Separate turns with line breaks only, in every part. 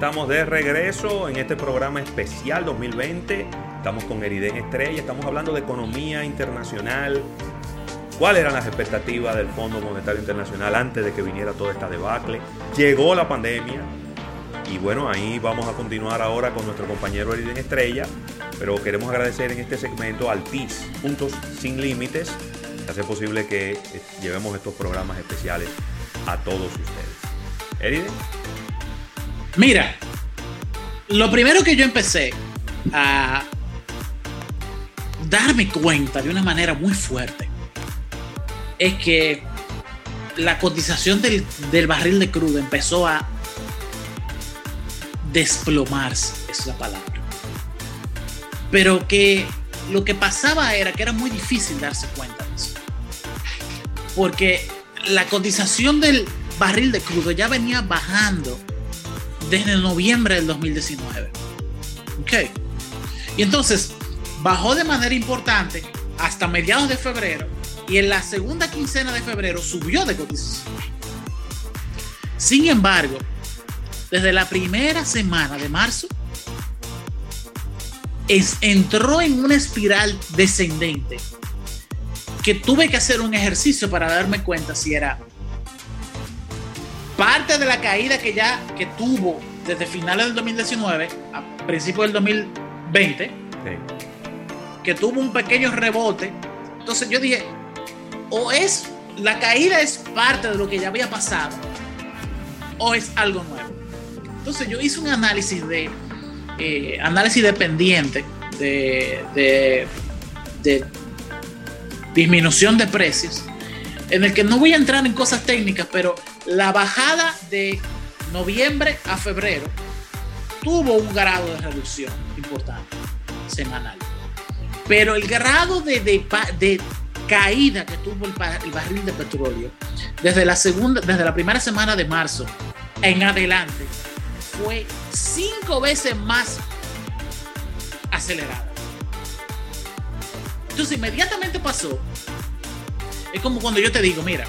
estamos de regreso en este programa especial 2020. Estamos con Eriden Estrella, estamos hablando de economía internacional. ¿Cuáles eran las expectativas del Fondo Monetario Internacional antes de que viniera toda esta debacle? Llegó la pandemia y bueno, ahí vamos a continuar ahora con nuestro compañero Eriden Estrella, pero queremos agradecer en este segmento al TIS, Puntos Sin Límites, que hace posible que eh, llevemos estos programas especiales a todos ustedes. Eriden.
Mira, lo primero que yo empecé a darme cuenta de una manera muy fuerte es que la cotización del, barril de crudo empezó a desplomarse, es la palabra. Pero que lo que pasaba era que era muy difícil darse cuenta de eso. Porque la cotización del barril de crudo ya venía bajando desde noviembre del 2019. Ok. Y entonces bajó de manera importante hasta mediados de febrero y en la segunda quincena de febrero subió de cotización. Sin embargo, desde la primera semana de marzo, entró en una espiral descendente que tuve que hacer un ejercicio para darme cuenta si era parte de la caída que ya que tuvo desde finales del 2019 a principios del 2020, que tuvo un pequeño rebote. Entonces yo dije, o es la caída es parte de lo que ya había pasado, o es algo nuevo. Entonces yo hice un análisis de eh, análisis dependiente de, de, de disminución de precios, en el que no voy a entrar en cosas técnicas, pero la bajada de noviembre a febrero tuvo un grado de reducción importante semanal. Pero el grado de, caída que tuvo el, barril de petróleo desde la, segunda, desde la primera semana de marzo en adelante fue cinco veces más acelerada. Entonces inmediatamente pasó. Es como cuando yo te digo, mira,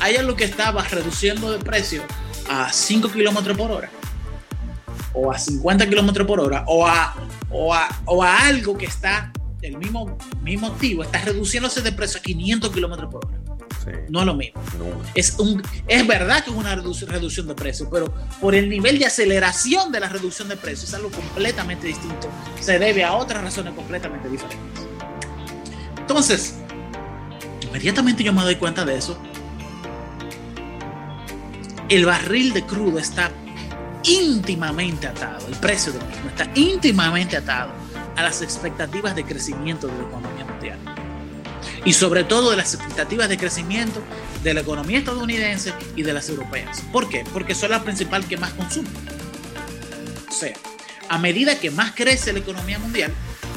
hay algo que estaba reduciendo de precio a 5 kilómetros por hora, o a 50 kilómetros por hora, o a, o, a, algo que está, el mismo, mismo activo, está reduciéndose de precio a 500 kilómetros por hora. No es lo mismo. Es, un, es verdad que es una reducción de precio, pero por el nivel de aceleración de la reducción de precio es algo completamente distinto. Se debe a otras razones completamente diferentes. Entonces, inmediatamente yo me doy cuenta de eso el barril de crudo está íntimamente atado, el precio del mismo está íntimamente atado a las expectativas de crecimiento de la economía mundial. Y sobre todo de las expectativas de crecimiento de la economía estadounidense y de las europeas. ¿Por qué? Porque son las principales que más consumen. O sea, a medida que más crece la economía mundial,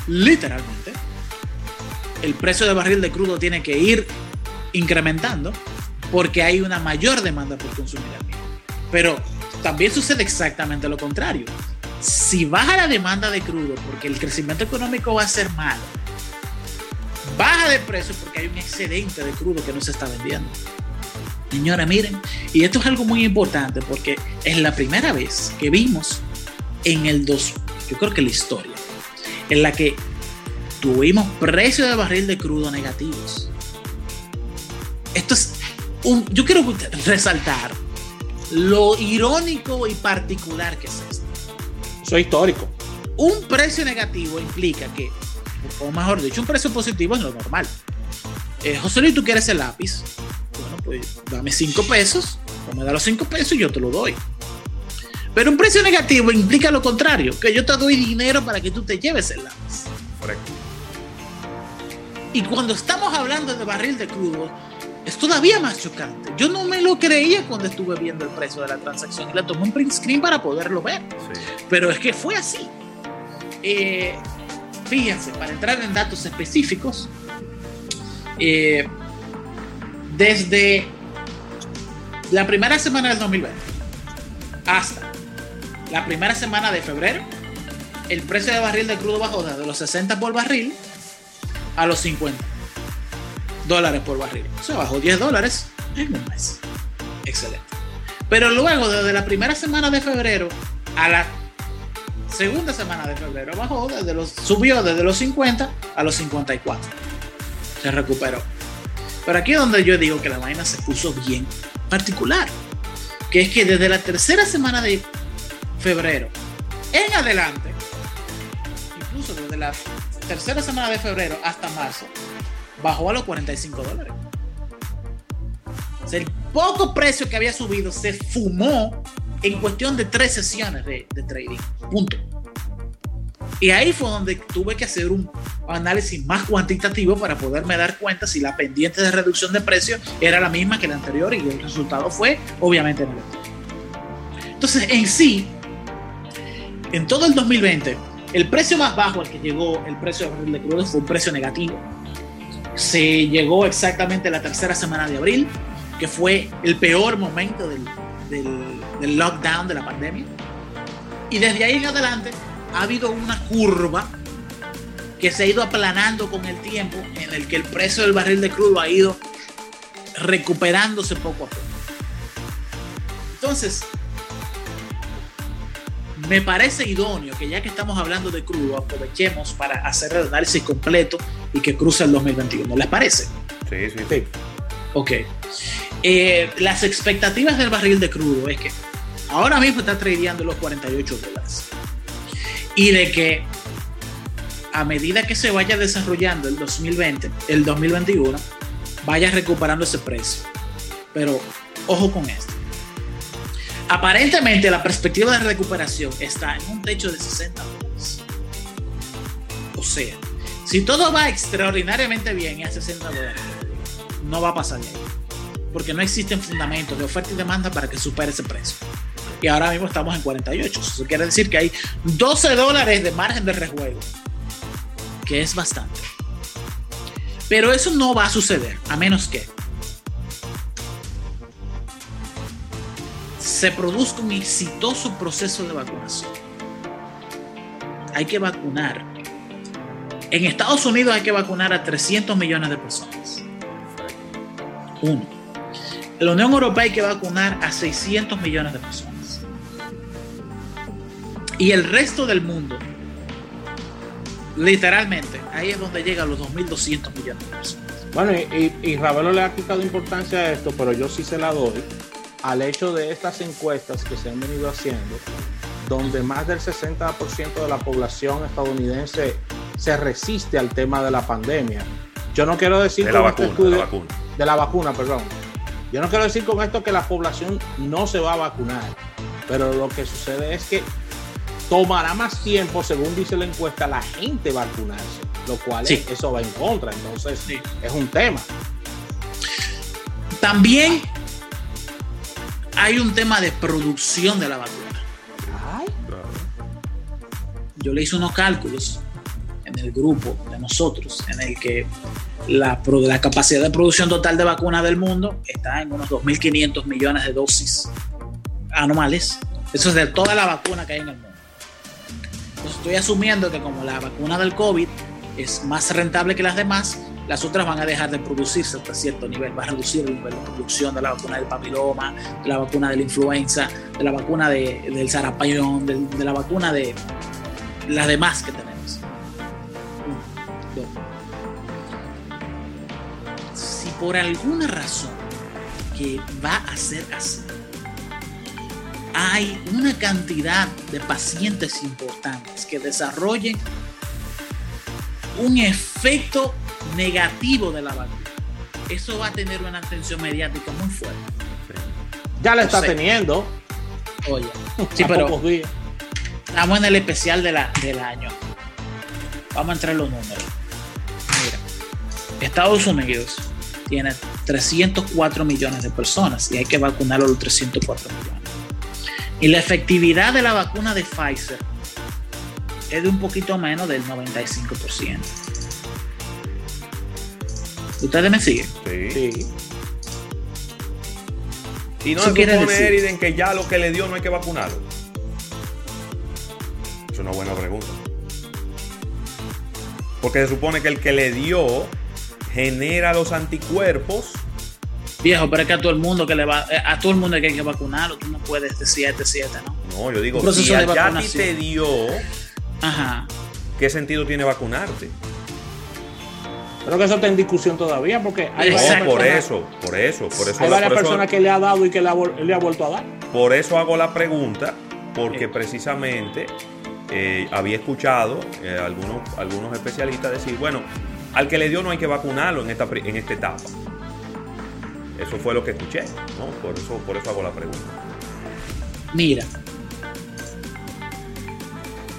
literalmente, el precio del barril de crudo tiene que ir incrementando porque hay una mayor demanda por consumir el mismo. Pero también sucede exactamente lo contrario. Si baja la demanda de crudo porque el crecimiento económico va a ser malo, baja de precio porque hay un excedente de crudo que no se está vendiendo. Señora, miren, y esto es algo muy importante porque es la primera vez que vimos en el 2, yo creo que la historia, en la que tuvimos precios de barril de crudo negativos. Esto es yo quiero resaltar lo irónico y particular que es esto.
Eso es histórico.
Un precio negativo implica que, o mejor dicho, un precio positivo es lo normal. Eh, José Luis, ¿tú quieres el lápiz? Bueno, pues dame 5 pesos, o me da los 5 pesos y yo te lo doy. Pero un precio negativo implica lo contrario, que yo te doy dinero para que tú te lleves el lápiz. Correcto. Y cuando estamos hablando de barril de crudo, es todavía más chocante. Yo no me lo creía cuando estuve viendo el precio de la transacción y la tomé un print screen para poderlo ver. Pero es que fue así. Eh, fíjense, para entrar en datos específicos, eh, desde la primera semana del 2020 hasta la primera semana de febrero, el precio de barril de crudo bajó de los 60 por barril a los 50 dólares por barril. Se bajó 10 dólares en un mes. Excelente. Pero luego, desde la primera semana de febrero A la segunda semana de febrero bajó, desde los, subió desde los 50 a los 54. Se recuperó. Pero aquí es donde yo digo que la vaina se puso bien particular. Que es que desde la tercera semana de febrero en adelante, incluso desde la tercera semana de febrero hasta marzo, bajó a los 45 dólares. el poco precio que había subido se fumó en cuestión de tres sesiones de, de trading. Punto. Y ahí fue donde tuve que hacer un análisis más cuantitativo para poderme dar cuenta si la pendiente de reducción de precio era la misma que la anterior y el resultado fue obviamente negativo. Entonces, en sí, en todo el 2020, el precio más bajo al que llegó el precio de barril de crudo fue un precio negativo. Se llegó exactamente la tercera semana de abril, que fue el peor momento del, del lockdown de la pandemia. Y desde ahí en adelante ha habido una curva que se ha ido aplanando con el tiempo en el que el precio del barril de crudo ha ido recuperándose poco a poco. Entonces, me parece idóneo que ya que estamos hablando de crudo, aprovechemos para hacer el análisis completo y que cruce el 2021. ¿Les parece?
Sí, sí, sí.
Ok. Eh, las expectativas del barril de crudo es que ahora mismo está tradeando los 48 dólares y de que a medida que se vaya desarrollando el 2020, el 2021, vaya recuperando ese precio. Pero ojo con esto. Aparentemente la perspectiva de recuperación está en un techo de 60 dólares. O sea, si todo va extraordinariamente bien y a 60 dólares, no va a pasar ahí. Porque no existen fundamentos de oferta y demanda para que supere ese precio y ahora mismo estamos en 48. Eso quiere decir que hay 12 dólares de margen de rejuego, que es bastante. Pero eso no va a suceder, a menos que se produzca un exitoso proceso de vacunación. Hay que vacunar. En Estados Unidos hay que vacunar a 300 millones de personas. Uno. En la Unión Europea hay que vacunar a 600 millones de personas y el resto del mundo, literalmente, ahí es donde llega a los 2.200 millones de personas.
Bueno, y, y, Ravelo le ha quitado importancia a esto, pero yo sí se la doy al hecho de estas encuestas que se han venido haciendo, donde más del 60% de la población estadounidense se resiste al tema de la pandemia. Yo no quiero decir
de la, este de la vacuna,
de la vacuna, perdón. Yo no quiero decir con esto que la población no se va a vacunar, pero lo que sucede es que tomará más tiempo, según dice la encuesta, la gente vacunarse, lo cual eso va en contra, entonces es un tema.
También hay un tema de producción de la vacuna. Yo le hice unos cálculos en el grupo de nosotros, en el que la, la capacidad de producción total de vacunas del mundo está en unos 2.500 millones de dosis anuales. Eso es de toda la vacuna que hay en el mundo estoy asumiendo que como la vacuna del COVID es más rentable que las demás, las otras van a dejar de producirse hasta cierto nivel, va a reducir el nivel de producción de la vacuna del papiloma, de la vacuna de la influenza, de la vacuna del sarampión, de, la vacuna de las demás que tenemos. Si por alguna razón que va a ser así, hay una cantidad de pacientes importantes que desarrollen un efecto negativo de la vacuna. Eso va a tener una atención mediática muy fuerte.
Ya la está teniendo.
Oye, sí, pero estamos en el especial de la, del año. Vamos a entrar en los números. Mira, Estados Unidos tiene 304 millones de personas y hay que vacunar a los 304 millones. Y la efectividad de la vacuna de Pfizer es de un poquito menos del 95%. ¿Ustedes me siguen?
Sí. Y no se supone, Eriden, que ya lo que le dio no hay que vacunarlo. Es una buena pregunta. Porque se supone que el que le dio genera los anticuerpos
Viejo, pero es que a todo el mundo que le va, eh, a todo el mundo que hay que vacunarlo, tú no puedes decir 7, 7, ¿no?
No, yo digo, si a ti te dio,
Ajá.
¿qué sentido tiene vacunarte?
Creo que eso está en discusión todavía porque hay
No, por
personas-
eso, por eso, por eso,
Hay varias
eso-
personas que le ha dado y que le ha, vol- le ha vuelto a dar.
por eso hago la pregunta, porque
Eh.
precisamente eh, había escuchado eh, algunos, algunos especialistas decir, bueno, al que le dio no hay que vacunarlo en esta, en esta etapa. Eso fue lo que escuché, ¿no? Por eso, por eso hago la pregunta.
Mira.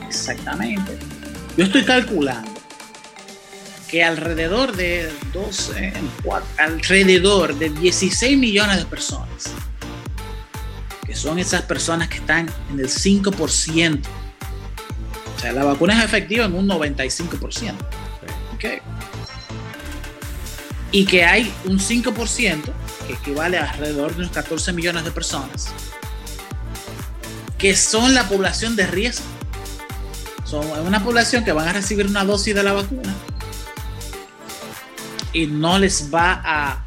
Exactamente. Yo estoy calculando que alrededor de 12, cuatro- alrededor de 16 millones de personas, que son esas personas que están en el 5%. O sea, la vacuna es efectiva en un 95%. ¿ok? Y que hay un 5%, que equivale a alrededor de unos 14 millones de personas, que son la población de riesgo. Son una población que van a recibir una dosis de la vacuna y no les va a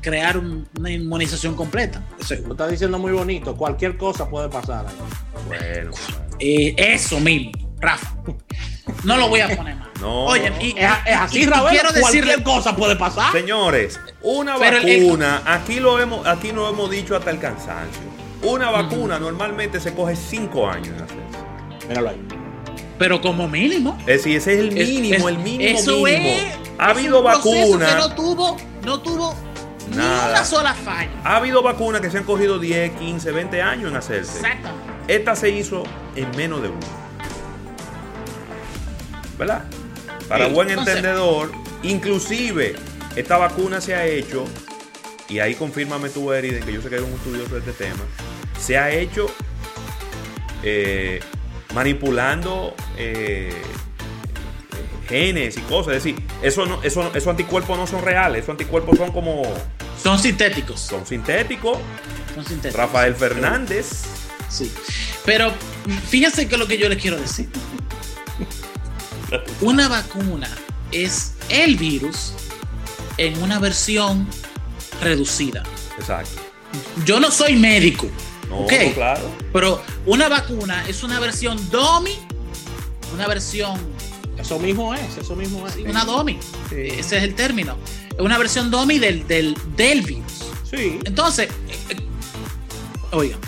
crear un- una inmunización completa. Eso,
Lo está diciendo muy bonito. Cualquier cosa puede pasar ahí.
Bueno,
eh, eso mismo, Rafa. No lo voy a poner más.
No,
Oye, y,
Es, es así,
y- quiero
Cualquier
decirle,
cosa puede pasar.
Señores, una
Pero el-
vacuna, aquí lo hemos, aquí lo hemos dicho hasta el cansancio. Una vacuna normalmente se coge cinco años en hacerse.
Míralo ahí.
Pero como mínimo.
Es decir, ese es el mínimo,
es-
el mínimo
eso
mínimo.
es-
ha
es
habido vacunas,
no tuvo, no tuvo ni
Nada.
una sola falla.
ha habido vacunas que se han cogido 10, 15, 20 años en hacerse.
Exactamente.
Esta se hizo en menos de uno. ¿Verdad? Para
Sí,
buen entendedor, inclusive esta vacuna se ha hecho, y ahí confírmame tú, Eriden, que yo sé que eres un estudioso de este tema, se ha hecho eh, manipulando eh, genes y cosas. Es decir, eso no, eso, esos anticuerpos no son reales, esos anticuerpos son como,
Son sintéticos.
son sintéticos.
Son sintéticos.
Rafael Fernández.
Sí. Pero fíjense que lo que yo les quiero decir. Una vacuna es el virus en una versión reducida.
Exacto.
Yo no soy médico,
No,
Ok.
no, claro.
pero una vacuna es una versión DOMI, una versión,
Eso mismo es, eso mismo es.
una DOMI,
Sí.
ese es el término, es una versión DOMI del, del, del virus.
Sí.
Entonces, eh, eh, oigan,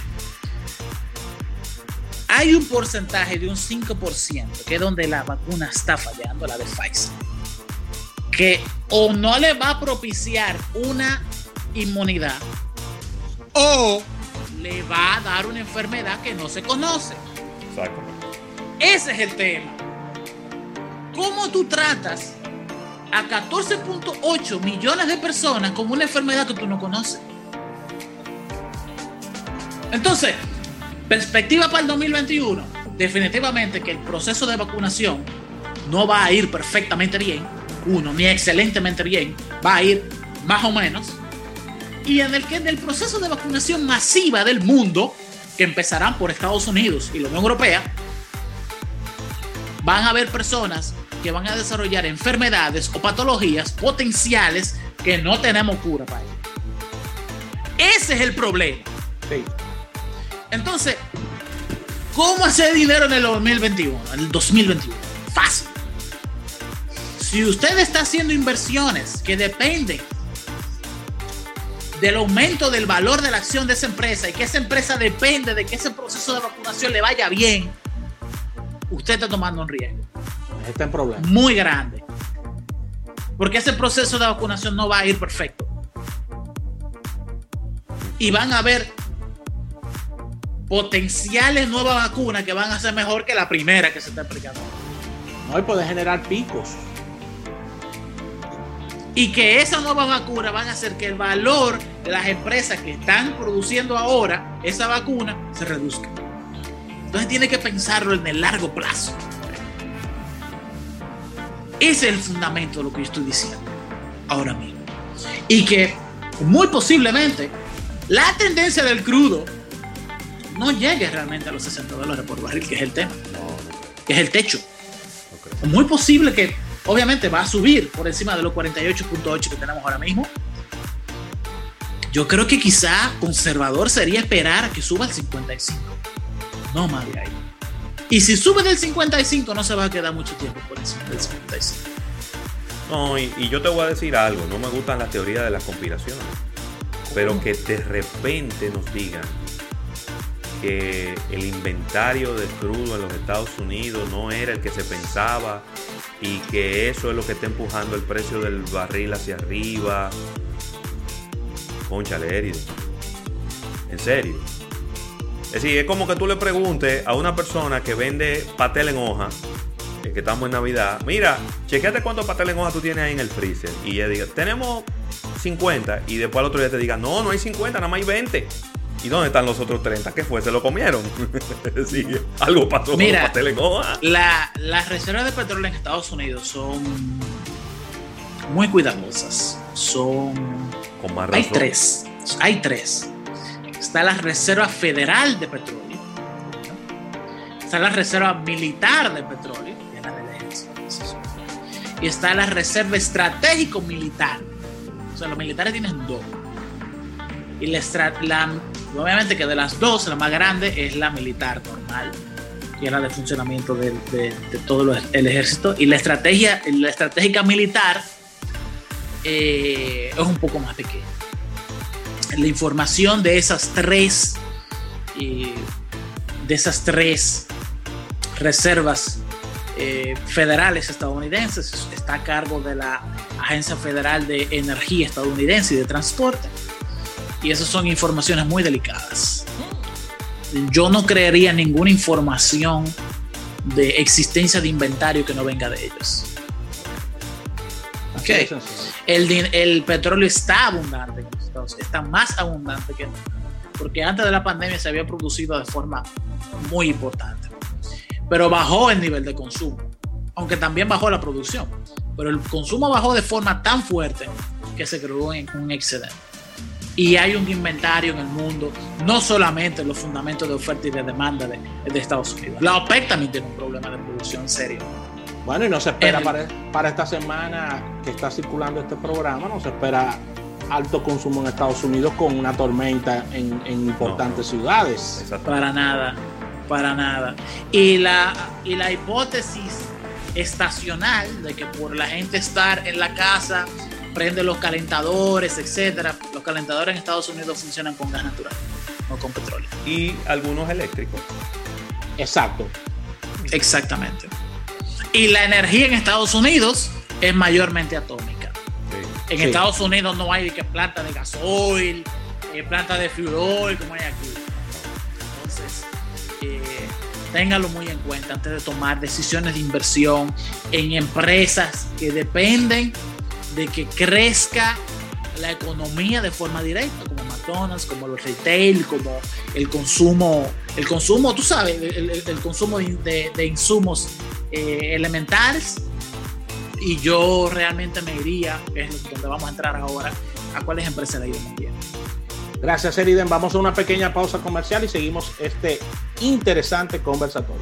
hay un porcentaje de un 5%, que es donde la vacuna está fallando, la de Pfizer, que o no le va a propiciar una inmunidad o le va a dar una enfermedad que no se conoce.
Exacto.
Ese es el tema. ¿Cómo tú tratas a 14.8 millones de personas con una enfermedad que tú no conoces? Entonces, perspectiva para el 2021, definitivamente que el proceso de vacunación no va a ir perfectamente bien, uno, ni excelentemente bien, va a ir más o menos. Y en el que en el proceso de vacunación masiva del mundo, que empezarán por Estados Unidos y la Unión Europea, van a haber personas que van a desarrollar enfermedades o patologías potenciales que no tenemos cura para ello. Ese es el problema.
Sí.
Entonces, ¿cómo hacer dinero en el 2021? En el 2021. Fácil. Si usted está haciendo inversiones que dependen del aumento del valor de la acción de esa empresa y que esa empresa depende de que ese proceso de vacunación le vaya bien, usted está tomando un riesgo
Está en problema.
muy grande. Porque ese proceso de vacunación no va a ir perfecto. Y van a haber potenciales nuevas vacunas que van a ser mejor que la primera que se está aplicando.
No, y puede generar picos.
Y que esas nuevas vacunas van a hacer que el valor de las empresas que están produciendo ahora esa vacuna se reduzca. Entonces tiene que pensarlo en el largo plazo. Ese es el fundamento de lo que yo estoy diciendo ahora mismo. Y que muy posiblemente la tendencia del crudo no llegue realmente a los 60 dólares por barril, que es el tema, que es el techo. Muy posible que obviamente va a subir por encima de los 48.8 que tenemos ahora mismo. Yo creo que quizá conservador sería esperar a que suba al 55. No más de ahí. Y si sube del 55, no se va a quedar mucho tiempo por encima del 55.
No, y, y yo te voy a decir algo, no me gustan las teorías de las conspiraciones, pero que de repente nos digan que el inventario de crudo en los Estados Unidos no era el que se pensaba y que eso es lo que está empujando el precio del barril hacia arriba. Conchale, herido. En serio. Es decir, es como que tú le preguntes a una persona que vende pastel en hoja, eh, que estamos en Navidad, mira, chequeate cuántos pastel en hoja tú tienes ahí en el freezer. Y ella diga, tenemos 50. Y después al otro día te diga, no, no hay 50, nada más hay 20. ¿Y dónde están los otros 30? ¿Qué fue? ¿Se lo comieron? sí, algo pasó
Mira,
con los pastel en hoja.
La, las reservas de petróleo en Estados Unidos son muy cuidadosas. Son.
Con más
Hay
razón.
tres. Hay tres. Está la Reserva Federal de Petróleo. Está la Reserva Militar de Petróleo. que es la. Y está la Reserva Estratégico Militar. O sea, los militares tienen dos. Y la, la- obviamente que de las dos, la más grande es la militar normal, que es la de funcionamiento de, todo el ejército. Y la estrategia, la estratégica militar eh, es un poco más pequeña. La información de esas tres, eh, de esas tres reservas eh, federales estadounidenses está a cargo de la Agencia Federal de Energía estadounidense y de Transporte. Y esas son informaciones muy delicadas. Yo no creería ninguna información de existencia de inventario que no venga de ellos.
Así de
Ok.
sencillo.
El, el petróleo está abundante en los Estados Unidos, está más abundante que nunca, porque antes de la pandemia se había producido de forma muy importante, pero bajó el nivel de consumo, aunque también bajó la producción, pero el consumo bajó de forma tan fuerte que se creó en un excedente. Y hay un inventario en el mundo, no solamente los fundamentos de oferta y de demanda de, de Estados Unidos. La OPEC también tiene un problema de producción serio.
Bueno, y no se espera
El-
para, para esta semana que está circulando este programa, no se espera alto consumo en Estados Unidos con una tormenta en, en importantes ciudades.
Exacto.
Para nada, para nada. Y la, y la hipótesis estacional de que por la gente estar en la casa prende los calentadores, etcétera. Los calentadores en Estados Unidos funcionan con gas natural, no con petróleo.
Y algunos eléctricos.
Exacto.
Exactamente. Y la energía en Estados Unidos es mayormente atómica.
Sí.
En
Sí.
Estados Unidos no hay que planta de gasoil, eh, planta de fuel oil, como hay aquí. Entonces, eh, téngalo muy en cuenta antes de tomar decisiones de inversión en empresas que dependen de que crezca la economía de forma directa, como McDonald's, como los retail, como el consumo, el consumo, tú sabes, el, el- consumo de, de- insumos eh, elementales. Y yo realmente me iría, es donde vamos a entrar ahora, a cuáles empresas le ido bien.
Gracias, Eriden. Vamos a una pequeña pausa comercial y seguimos este interesante conversatorio.